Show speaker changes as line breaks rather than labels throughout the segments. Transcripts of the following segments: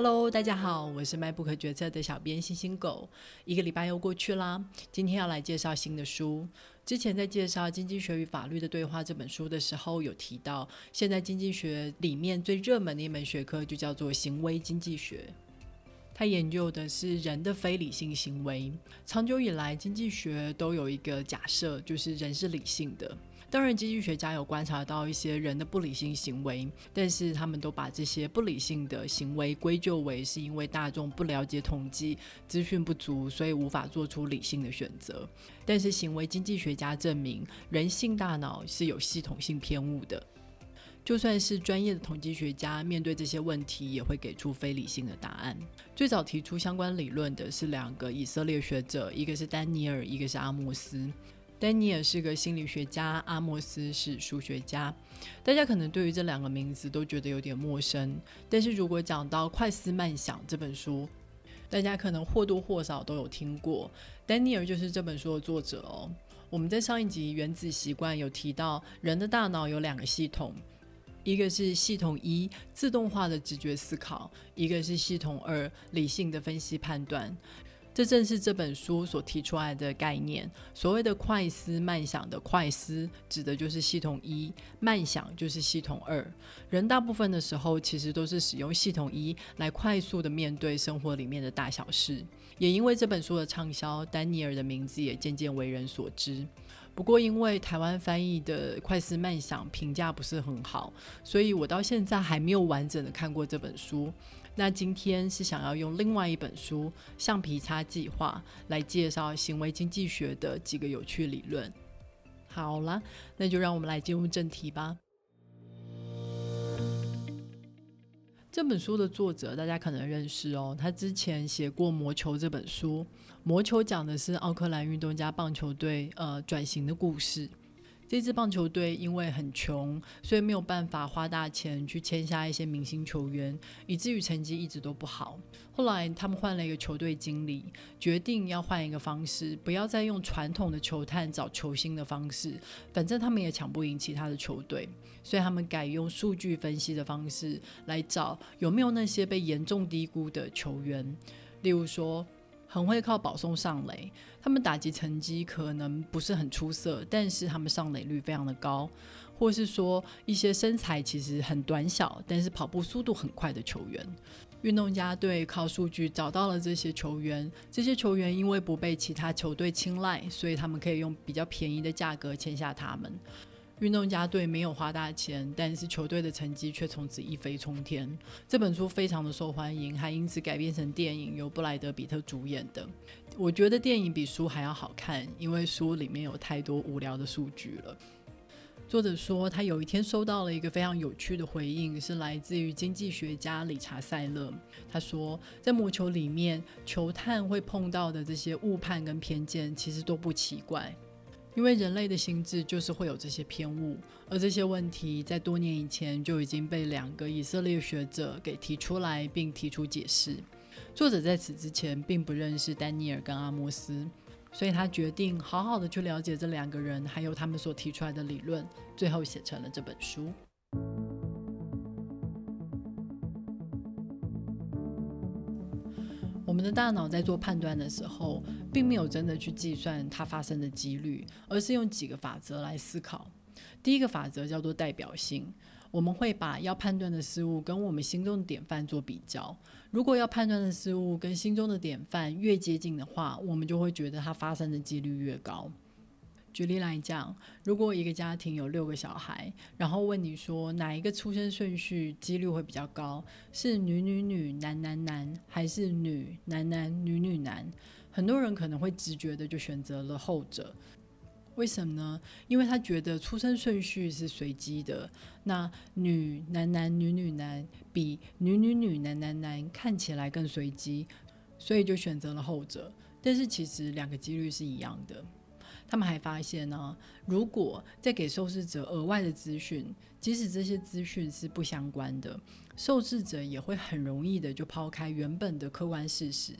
Hello，大家好，我是卖不可决策的小编星星狗。一个礼拜又过去啦，今天要来介绍新的书。之前在介绍《经济学与法律的对话》这本书的时候，有提到，现在经济学里面最热门的一门学科就叫做行为经济学。他研究的是人的非理性行为。长久以来，经济学都有一个假设，就是人是理性的。当然，经济学家有观察到一些人的不理性行为，但是他们都把这些不理性的行为归咎为是因为大众不了解统计、资讯不足，所以无法做出理性的选择。但是，行为经济学家证明，人性大脑是有系统性偏误的。就算是专业的统计学家，面对这些问题，也会给出非理性的答案。最早提出相关理论的是两个以色列学者，一个是丹尼尔，一个是阿莫斯。丹尼尔是个心理学家，阿莫斯是数学家。大家可能对于这两个名字都觉得有点陌生，但是如果讲到《快思慢想》这本书，大家可能或多或少都有听过。丹尼尔就是这本书的作者哦。我们在上一集《原子习惯》有提到，人的大脑有两个系统，一个是系统一自动化的直觉思考，一个是系统二理性的分析判断。这正是这本书所提出来的概念。所谓的快思慢想的快思，指的就是系统一；慢想就是系统二。人大部分的时候，其实都是使用系统一来快速的面对生活里面的大小事。也因为这本书的畅销，丹尼尔的名字也渐渐为人所知。不过，因为台湾翻译的《快思慢想》评价不是很好，所以我到现在还没有完整的看过这本书。那今天是想要用另外一本书《橡皮擦计划》来介绍行为经济学的几个有趣理论。好了，那就让我们来进入正题吧。这本书的作者大家可能认识哦，他之前写过《魔球》这本书，《魔球》讲的是奥克兰运动家棒球队呃转型的故事。这支棒球队因为很穷，所以没有办法花大钱去签下一些明星球员，以至于成绩一直都不好。后来他们换了一个球队经理，决定要换一个方式，不要再用传统的球探找球星的方式，反正他们也抢不赢其他的球队，所以他们改用数据分析的方式来找有没有那些被严重低估的球员，例如说。很会靠保送上垒，他们打击成绩可能不是很出色，但是他们上垒率非常的高，或是说一些身材其实很短小，但是跑步速度很快的球员。运动家队靠数据找到了这些球员，这些球员因为不被其他球队青睐，所以他们可以用比较便宜的价格签下他们。运动家队没有花大钱，但是球队的成绩却从此一飞冲天。这本书非常的受欢迎，还因此改编成电影，由布莱德比特主演的。我觉得电影比书还要好看，因为书里面有太多无聊的数据了。作者说，他有一天收到了一个非常有趣的回应，是来自于经济学家理查塞勒。他说，在魔球里面，球探会碰到的这些误判跟偏见，其实都不奇怪。因为人类的心智就是会有这些偏误，而这些问题在多年以前就已经被两个以色列学者给提出来，并提出解释。作者在此之前并不认识丹尼尔跟阿莫斯，所以他决定好好的去了解这两个人，还有他们所提出来的理论，最后写成了这本书。大脑在做判断的时候，并没有真的去计算它发生的几率，而是用几个法则来思考。第一个法则叫做代表性，我们会把要判断的事物跟我们心中的典范做比较。如果要判断的事物跟心中的典范越接近的话，我们就会觉得它发生的几率越高。举例来讲，如果一个家庭有六个小孩，然后问你说哪一个出生顺序几率会比较高，是女女女男男男，还是女男男女女男？很多人可能会直觉的就选择了后者。为什么呢？因为他觉得出生顺序是随机的，那女男男女女男比女女女男男男看起来更随机，所以就选择了后者。但是其实两个几率是一样的。他们还发现呢，如果再给受试者额外的资讯，即使这些资讯是不相关的，受试者也会很容易的就抛开原本的客观事实，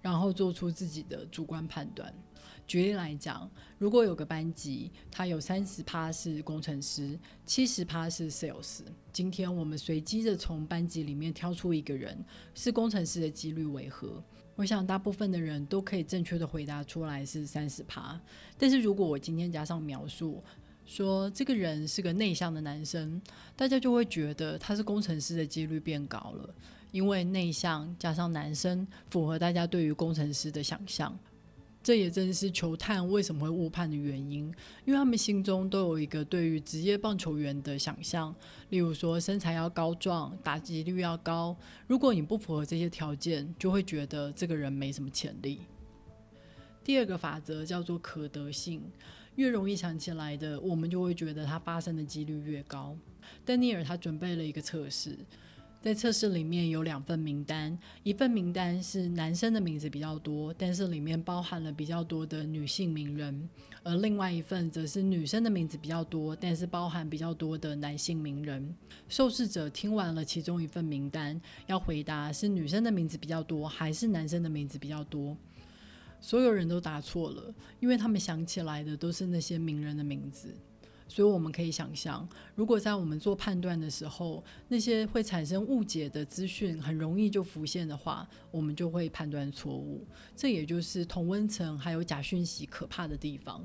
然后做出自己的主观判断。举例来讲，如果有个班级，它有三十趴是工程师，七十趴是 sales。今天我们随机的从班级里面挑出一个人是工程师的几率为何？我想大部分的人都可以正确的回答出来是三十趴。但是如果我今天加上描述，说这个人是个内向的男生，大家就会觉得他是工程师的几率变高了，因为内向加上男生符合大家对于工程师的想象。这也正是球探为什么会误判的原因，因为他们心中都有一个对于职业棒球员的想象，例如说身材要高壮，打击率要高。如果你不符合这些条件，就会觉得这个人没什么潜力。第二个法则叫做可得性，越容易想起来的，我们就会觉得它发生的几率越高。丹尼尔他准备了一个测试。在测试里面有两份名单，一份名单是男生的名字比较多，但是里面包含了比较多的女性名人；而另外一份则是女生的名字比较多，但是包含比较多的男性名人。受试者听完了其中一份名单，要回答是女生的名字比较多还是男生的名字比较多。所有人都答错了，因为他们想起来的都是那些名人的名字。所以我们可以想象，如果在我们做判断的时候，那些会产生误解的资讯很容易就浮现的话，我们就会判断错误。这也就是同温层还有假讯息可怕的地方。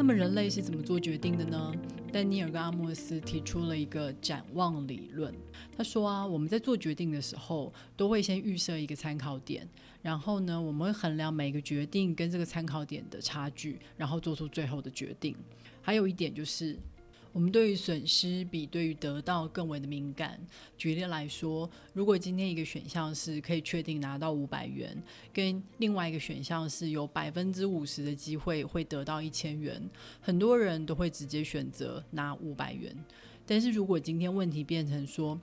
那么人类是怎么做决定的呢？丹尼尔跟阿莫斯提出了一个展望理论。他说啊，我们在做决定的时候，都会先预设一个参考点，然后呢，我们会衡量每个决定跟这个参考点的差距，然后做出最后的决定。还有一点就是。我们对于损失比对于得到更为的敏感。举例来说，如果今天一个选项是可以确定拿到五百元，跟另外一个选项是有百分之五十的机会会得到一千元，很多人都会直接选择拿五百元。但是如果今天问题变成说，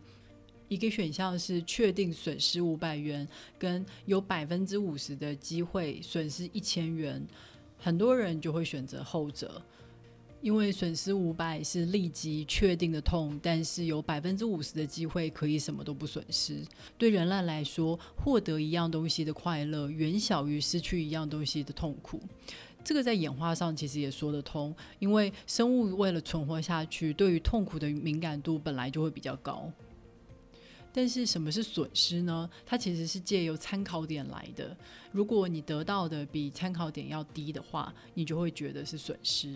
一个选项是确定损失五百元，跟有百分之五十的机会损失一千元，很多人就会选择后者。因为损失五百是立即确定的痛，但是有百分之五十的机会可以什么都不损失。对人类来说，获得一样东西的快乐远小于失去一样东西的痛苦。这个在演化上其实也说得通，因为生物为了存活下去，对于痛苦的敏感度本来就会比较高。但是什么是损失呢？它其实是借由参考点来的。如果你得到的比参考点要低的话，你就会觉得是损失。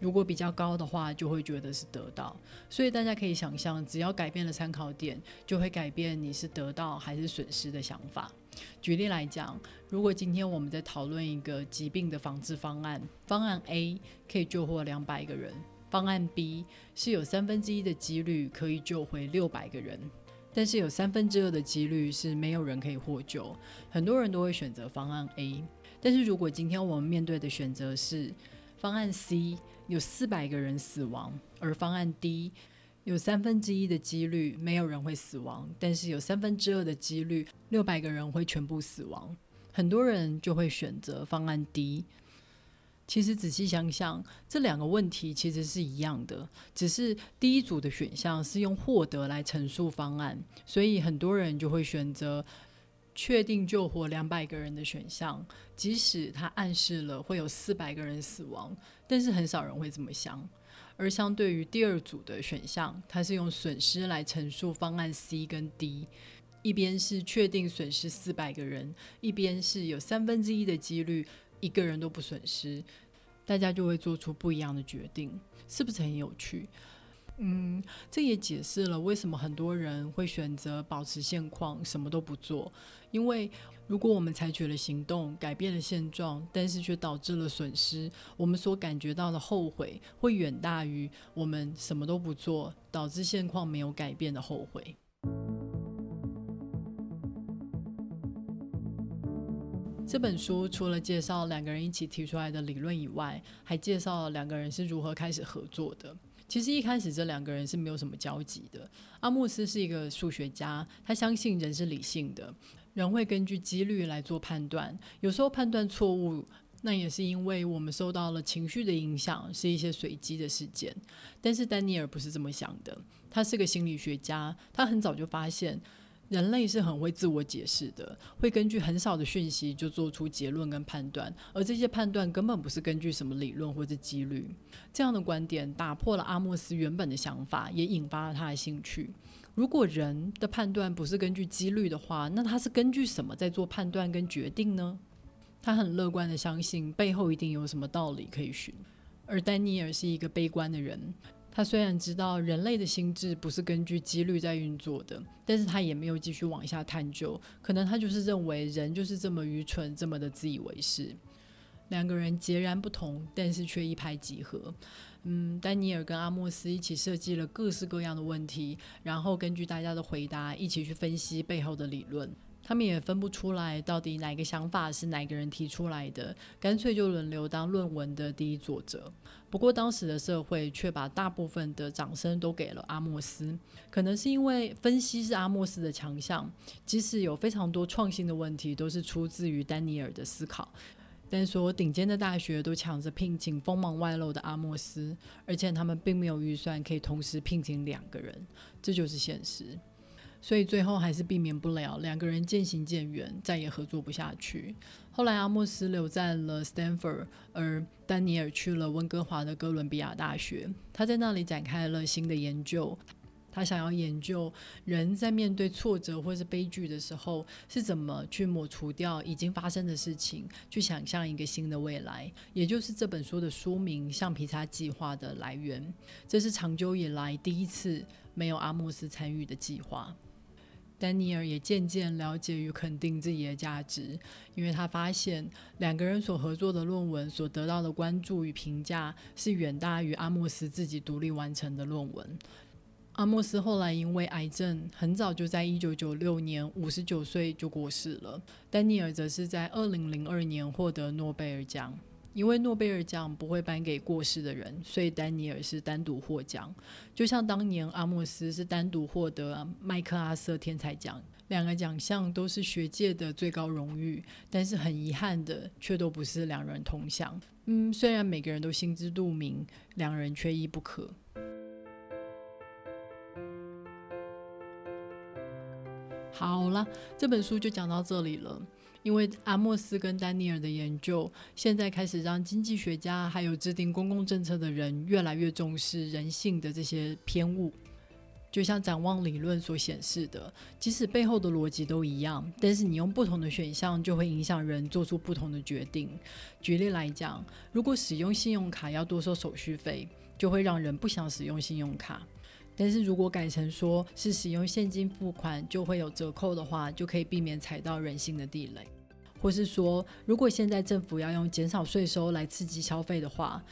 如果比较高的话，就会觉得是得到。所以大家可以想象，只要改变了参考点，就会改变你是得到还是损失的想法。举例来讲，如果今天我们在讨论一个疾病的防治方案，方案 A 可以救活两百个人，方案 B 是有三分之一的几率可以救回六百个人，但是有三分之二的几率是没有人可以获救。很多人都会选择方案 A。但是如果今天我们面对的选择是方案 C，有四百个人死亡，而方案 D 有三分之一的几率没有人会死亡，但是有三分之二的几率六百个人会全部死亡。很多人就会选择方案 D。其实仔细想想，这两个问题其实是一样的，只是第一组的选项是用获得来陈述方案，所以很多人就会选择。确定救活两百个人的选项，即使它暗示了会有四百个人死亡，但是很少人会这么想。而相对于第二组的选项，它是用损失来陈述方案 C 跟 D，一边是确定损失四百个人，一边是有三分之一的几率一个人都不损失，大家就会做出不一样的决定，是不是很有趣？嗯，这也解释了为什么很多人会选择保持现况，什么都不做。因为如果我们采取了行动，改变了现状，但是却导致了损失，我们所感觉到的后悔会远大于我们什么都不做，导致现况没有改变的后悔。这本书除了介绍两个人一起提出来的理论以外，还介绍了两个人是如何开始合作的。其实一开始这两个人是没有什么交集的。阿莫斯是一个数学家，他相信人是理性的，人会根据几率来做判断，有时候判断错误那也是因为我们受到了情绪的影响，是一些随机的事件。但是丹尼尔不是这么想的，他是个心理学家，他很早就发现人类是很会自我解释的，会根据很少的讯息就做出结论跟判断，而这些判断根本不是根据什么理论或者几率。这样的观点打破了阿莫斯原本的想法，也引发了他的兴趣。如果人的判断不是根据几率的话，那他是根据什么在做判断跟决定呢？他很乐观的相信背后一定有什么道理可以寻，而丹尼尔是一个悲观的人。他虽然知道人类的心智不是根据几率在运作的，但是他也没有继续往下探究。可能他就是认为人就是这么愚蠢，这么的自以为是。两个人截然不同，但是却一拍即合。嗯，丹尼尔跟阿莫斯一起设计了各式各样的问题，然后根据大家的回答一起去分析背后的理论。他们也分不出来到底哪个想法是哪个人提出来的，干脆就轮流当论文的第一作者。不过当时的社会却把大部分的掌声都给了阿莫斯，可能是因为分析是阿莫斯的强项，即使有非常多创新的问题都是出自于丹尼尔的思考。但说顶尖的大学都抢着聘请锋芒外露的阿莫斯，而且他们并没有预算可以同时聘请两个人，这就是现实。所以最后还是避免不了两个人渐行渐远，再也合作不下去。后来阿莫斯留在了 Stanford，而丹尼尔去了温哥华的哥伦比亚大学。他在那里展开了新的研究。他想要研究人在面对挫折或是悲剧的时候，是怎么去抹除掉已经发生的事情，去想象一个新的未来。也就是这本书的书名《橡皮擦计划》的来源。这是长久以来第一次没有阿莫斯参与的计划。丹尼尔也渐渐了解与肯定自己的价值，因为他发现两个人所合作的论文所得到的关注与评价是远大于阿莫斯自己独立完成的论文。阿莫斯后来因为癌症，很早就在一九九六年五十九岁就过世了。丹尼尔则是在二零零二年获得诺贝尔奖。因为诺贝尔奖不会颁给过世的人，所以丹尼尔是单独获奖。就像当年阿莫斯是单独获得麦克阿瑟天才奖，两个奖项都是学界的最高荣誉，但是很遗憾的，却都不是两人同享。嗯，虽然每个人都心知肚明，两人缺一不可。好了，这本书就讲到这里了。因为阿莫斯跟丹尼尔的研究，现在开始让经济学家还有制定公共政策的人越来越重视人性的这些偏误。就像展望理论所显示的，即使背后的逻辑都一样，但是你用不同的选项就会影响人做出不同的决定。举例来讲，如果使用信用卡要多收手续费，就会让人不想使用信用卡。但是如果改成说是使用现金付款就会有折扣的话，就可以避免踩到人性的地雷。或是说，如果现在政府要用减少税收来刺激消费的话，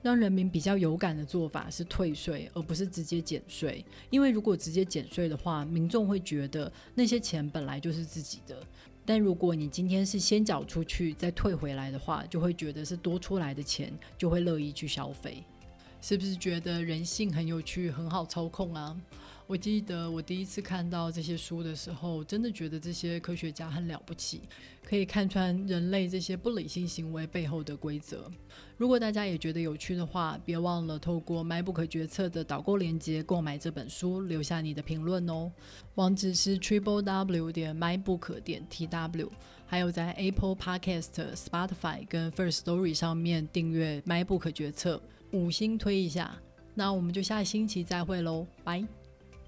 让人民比较有感的做法是退税，而不是直接减税。因为如果直接减税的话，民众会觉得那些钱本来就是自己的；但如果你今天是先缴出去再退回来的话，就会觉得是多出来的钱，就会乐意去消费。是不是觉得人性很有趣、很好操控啊？我记得我第一次看到这些书的时候，真的觉得这些科学家很了不起，可以看穿人类这些不理性行为背后的规则。如果大家也觉得有趣的话，别忘了透过 MyBook 决策的导购链接购买这本书，留下你的评论哦。网址是 triple w 点 mybook 点 tw，还有在 Apple Podcast、Spotify 跟 First Story 上面订阅 MyBook 决策。五星推一下，那我们就下星期再会喽，拜。